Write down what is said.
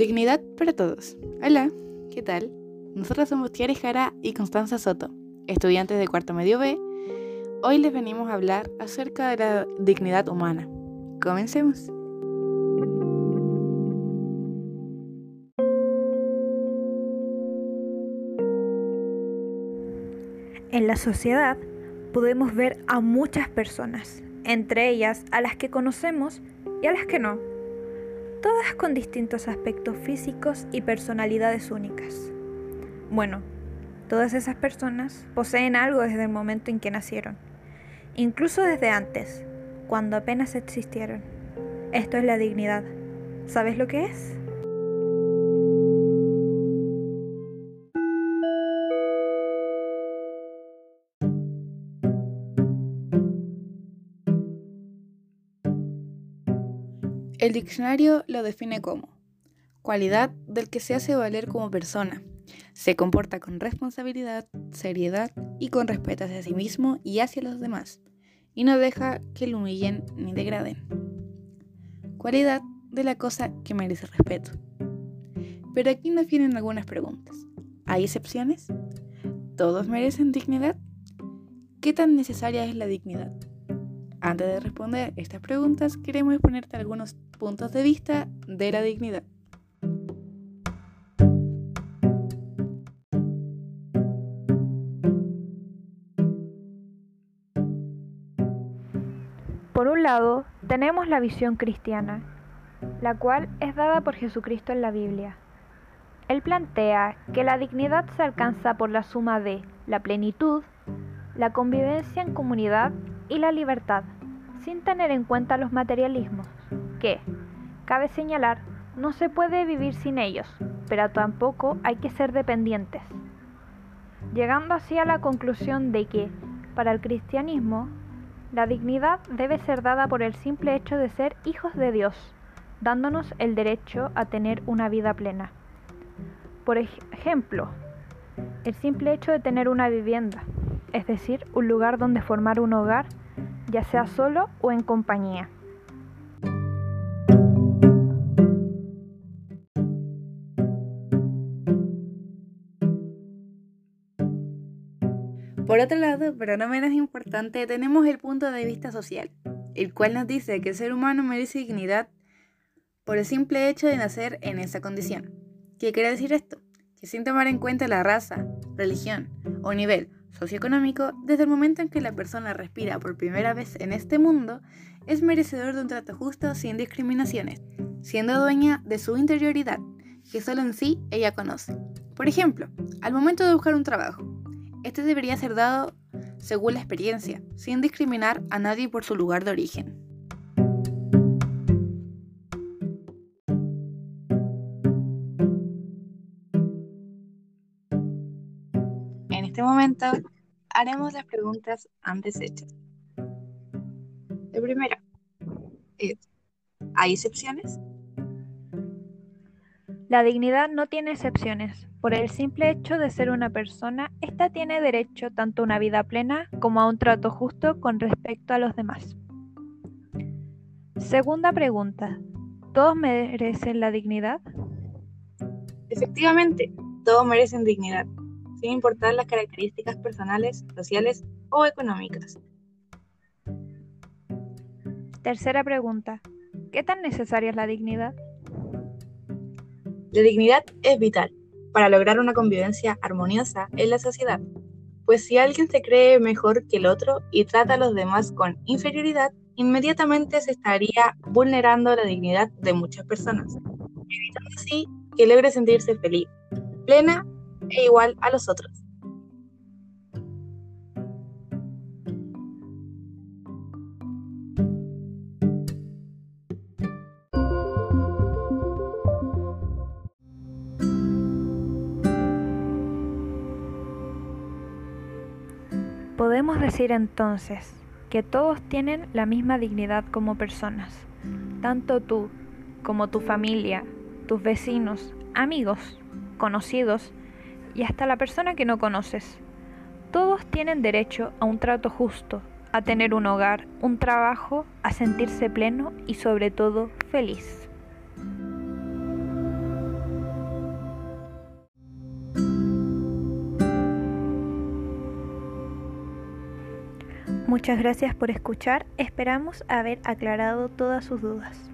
Dignidad para todos. Hola, ¿qué tal? Nosotros somos Tiare Jara y Constanza Soto, estudiantes de cuarto medio B. Hoy les venimos a hablar acerca de la dignidad humana. Comencemos. En la sociedad podemos ver a muchas personas, entre ellas a las que conocemos y a las que no, todas con distintos aspectos físicos y personalidades únicas. Bueno, todas esas personas poseen algo desde el momento en que nacieron, incluso desde antes, cuando apenas existieron. Esto es la dignidad. ¿Sabes lo que es? El diccionario lo define como cualidad del que se hace valer como persona. Se comporta con responsabilidad, seriedad y con respeto hacia sí mismo y hacia los demás, y no deja que lo humillen ni degraden. Cualidad de la cosa que merece respeto. Pero aquí nos vienen algunas preguntas. ¿Hay excepciones? ¿Todos merecen dignidad? ¿Qué tan necesaria es la dignidad? Antes de responder estas preguntas, queremos exponerte algunos puntos de vista de la dignidad. Por un lado, tenemos la visión cristiana, la cual es dada por Jesucristo en la Biblia. Él plantea que la dignidad se alcanza por la suma de la plenitud, la convivencia en comunidad y la libertad, sin tener en cuenta los materialismos, que, cabe señalar, no se puede vivir sin ellos, pero tampoco hay que ser dependientes. Llegando así a la conclusión de que, para el cristianismo, la dignidad debe ser dada por el simple hecho de ser hijos de Dios, dándonos el derecho a tener una vida plena. Por ejemplo, el simple hecho de tener una vivienda, es decir, un lugar donde formar un hogar ya sea solo o en compañía. Por otro lado, pero no menos importante, tenemos el punto de vista social, el cual nos dice que el ser humano merece dignidad por el simple hecho de nacer en esa condición. ¿Qué quiere decir esto? Que sin tomar en cuenta la raza, religión o nivel socioeconómico, desde el momento en que la persona respira por primera vez en este mundo, es merecedor de un trato justo sin discriminaciones, siendo dueña de su interioridad, que solo en sí ella conoce. Por ejemplo, al momento de buscar un trabajo, este debería ser dado según la experiencia, sin discriminar a nadie por su lugar de origen. En este momento haremos las preguntas antes hechas. La primera es, ¿hay excepciones? La dignidad no tiene excepciones. Por el simple hecho de ser una persona, ésta tiene derecho tanto a una vida plena como a un trato justo con respecto a los demás. Segunda pregunta. ¿Todos merecen la dignidad? Efectivamente, todos merecen dignidad sin importar las características personales, sociales o económicas. Tercera pregunta. ¿Qué tan necesaria es la dignidad? La dignidad es vital para lograr una convivencia armoniosa en la sociedad, pues si alguien se cree mejor que el otro y trata a los demás con inferioridad, inmediatamente se estaría vulnerando la dignidad de muchas personas, evitando así que logre sentirse feliz, plena e igual a los otros. Podemos decir entonces que todos tienen la misma dignidad como personas, tanto tú como tu familia, tus vecinos, amigos, conocidos y hasta la persona que no conoces. Todos tienen derecho a un trato justo, a tener un hogar, un trabajo, a sentirse pleno y sobre todo feliz. Muchas gracias por escuchar, esperamos haber aclarado todas sus dudas.